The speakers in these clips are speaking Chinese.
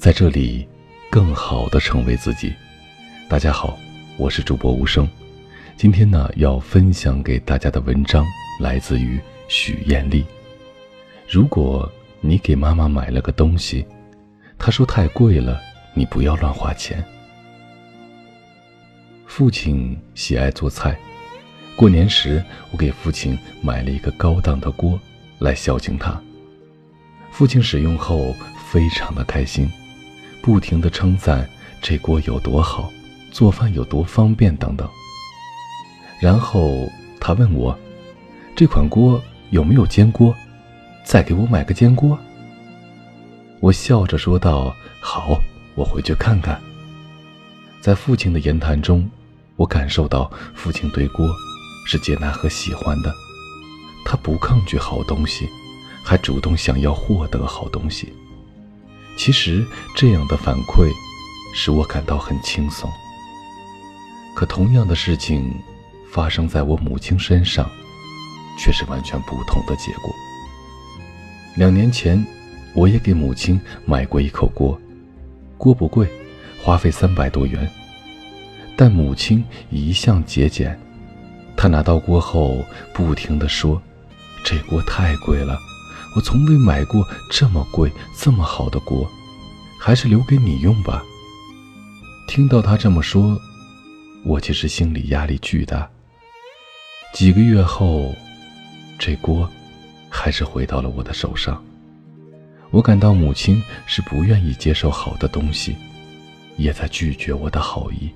在这里，更好的成为自己。大家好，我是主播无声。今天呢，要分享给大家的文章来自于许艳丽。如果你给妈妈买了个东西，她说太贵了，你不要乱花钱。父亲喜爱做菜，过年时我给父亲买了一个高档的锅来孝敬他。父亲使用后非常的开心，不停的称赞这锅有多好，做饭有多方便等等。然后他问我，这款锅有没有煎锅？再给我买个煎锅。我笑着说道：“好，我回去看看。”在父亲的言谈中，我感受到父亲对锅是接纳和喜欢的，他不抗拒好东西。还主动想要获得好东西。其实这样的反馈，使我感到很轻松。可同样的事情，发生在我母亲身上，却是完全不同的结果。两年前，我也给母亲买过一口锅，锅不贵，花费三百多元。但母亲一向节俭，她拿到锅后，不停地说：“这锅太贵了。”我从未买过这么贵、这么好的锅，还是留给你用吧。听到他这么说，我其实心里压力巨大。几个月后，这锅还是回到了我的手上。我感到母亲是不愿意接受好的东西，也在拒绝我的好意。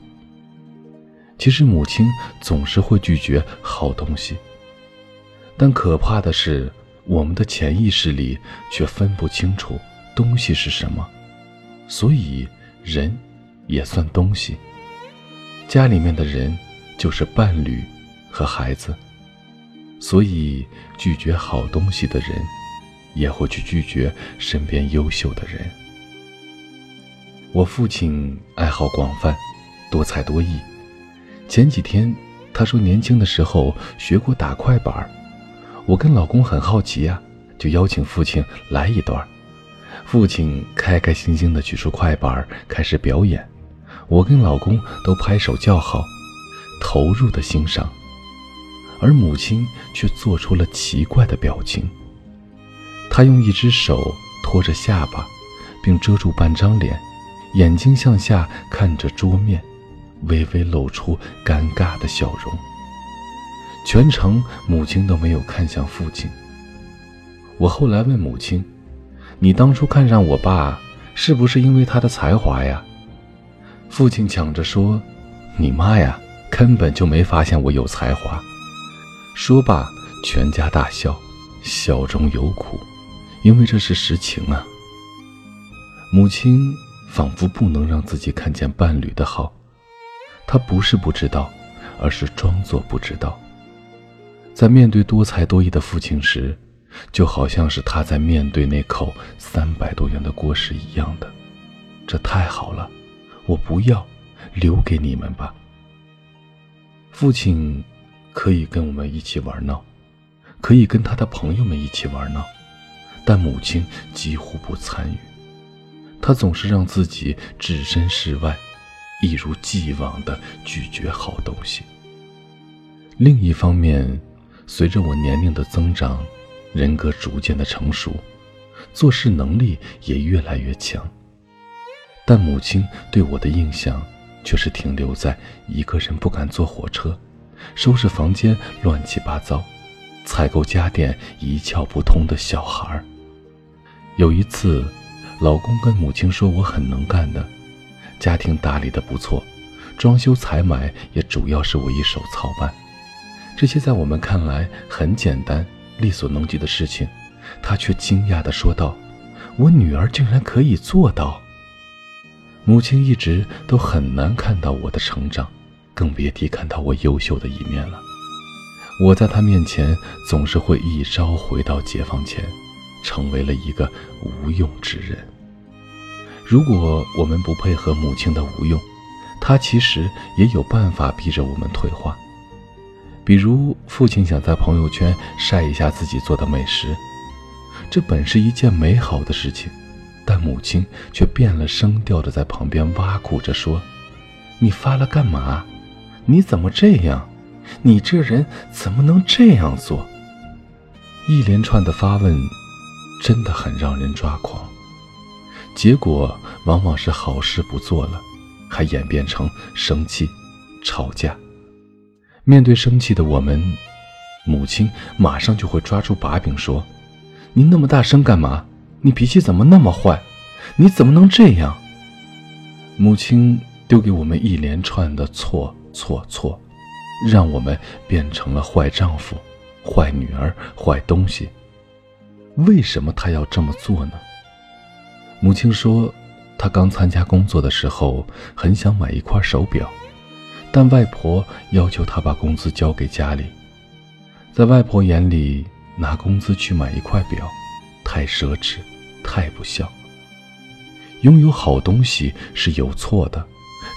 其实母亲总是会拒绝好东西，但可怕的是。我们的潜意识里却分不清楚东西是什么，所以人也算东西。家里面的人就是伴侣和孩子，所以拒绝好东西的人，也会去拒绝身边优秀的人。我父亲爱好广泛，多才多艺。前几天他说，年轻的时候学过打快板儿。我跟老公很好奇呀，就邀请父亲来一段。父亲开开心心的取出快板，开始表演。我跟老公都拍手叫好，投入的欣赏。而母亲却做出了奇怪的表情。她用一只手托着下巴，并遮住半张脸，眼睛向下看着桌面，微微露出尴尬的笑容。全程母亲都没有看向父亲。我后来问母亲：“你当初看上我爸，是不是因为他的才华呀？”父亲抢着说：“你妈呀，根本就没发现我有才华。”说罢，全家大笑，笑中有苦，因为这是实情啊。母亲仿佛不能让自己看见伴侣的好，她不是不知道，而是装作不知道。在面对多才多艺的父亲时，就好像是他在面对那口三百多元的锅时一样的。这太好了，我不要，留给你们吧。父亲可以跟我们一起玩闹，可以跟他的朋友们一起玩闹，但母亲几乎不参与。他总是让自己置身事外，一如既往的拒绝好东西。另一方面，随着我年龄的增长，人格逐渐的成熟，做事能力也越来越强。但母亲对我的印象却是停留在一个人不敢坐火车，收拾房间乱七八糟，采购家电一窍不通的小孩儿。有一次，老公跟母亲说我很能干的，家庭打理的不错，装修采买也主要是我一手操办。这些在我们看来很简单、力所能及的事情，他却惊讶地说道：“我女儿竟然可以做到。”母亲一直都很难看到我的成长，更别提看到我优秀的一面了。我在她面前总是会一朝回到解放前，成为了一个无用之人。如果我们不配合母亲的无用，她其实也有办法逼着我们退化。比如，父亲想在朋友圈晒一下自己做的美食，这本是一件美好的事情，但母亲却变了声调的在旁边挖苦着说：“你发了干嘛？你怎么这样？你这人怎么能这样做？”一连串的发问，真的很让人抓狂。结果往往是好事不做了，还演变成生气、吵架。面对生气的我们，母亲马上就会抓住把柄说：“你那么大声干嘛？你脾气怎么那么坏？你怎么能这样？”母亲丢给我们一连串的错错错，让我们变成了坏丈夫。坏女儿，坏东西。为什么她要这么做呢？母亲说，她刚参加工作的时候很想买一块手表，但外婆要求他把工资交给家里。在外婆眼里，拿工资去买一块表，太奢侈，太不孝。拥有好东西是有错的，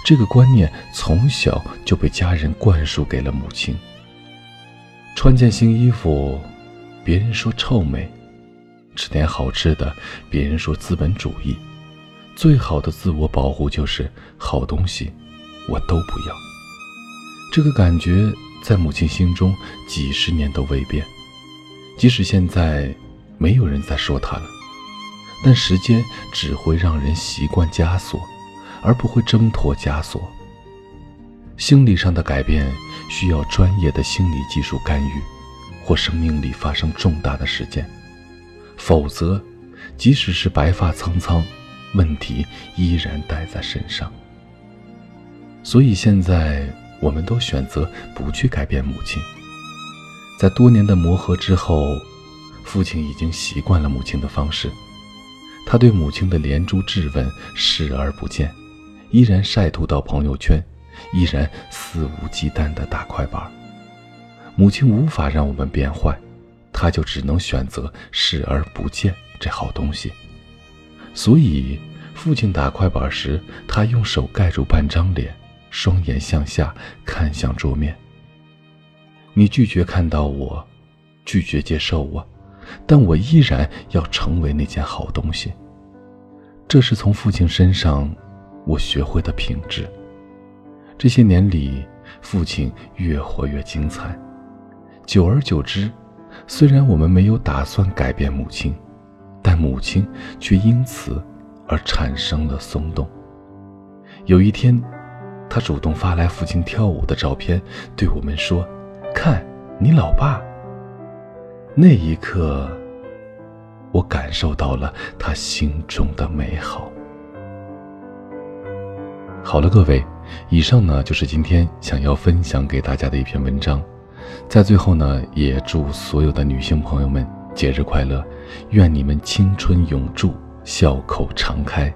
这个观念从小就被家人灌输给了母亲。穿件新衣服，别人说臭美；吃点好吃的，别人说资本主义。最好的自我保护就是好东西，我都不要。这个感觉在母亲心中几十年都未变，即使现在没有人再说他了，但时间只会让人习惯枷锁，而不会挣脱枷锁。心理上的改变需要专业的心理技术干预，或生命里发生重大的事件，否则，即使是白发苍苍，问题依然带在身上。所以现在，我们都选择不去改变母亲。在多年的磨合之后，父亲已经习惯了母亲的方式，他对母亲的连珠质问视而不见，依然晒图到朋友圈。依然肆无忌惮的打快板，母亲无法让我们变坏，他就只能选择视而不见这好东西。所以，父亲打快板时，他用手盖住半张脸，双眼向下看向桌面。你拒绝看到我，拒绝接受我，但我依然要成为那件好东西。这是从父亲身上我学会的品质。这些年里，父亲越活越精彩。久而久之，虽然我们没有打算改变母亲，但母亲却因此而产生了松动。有一天，他主动发来父亲跳舞的照片，对我们说：“看，你老爸。”那一刻，我感受到了他心中的美好。好了，各位。以上呢就是今天想要分享给大家的一篇文章，在最后呢，也祝所有的女性朋友们节日快乐，愿你们青春永驻，笑口常开。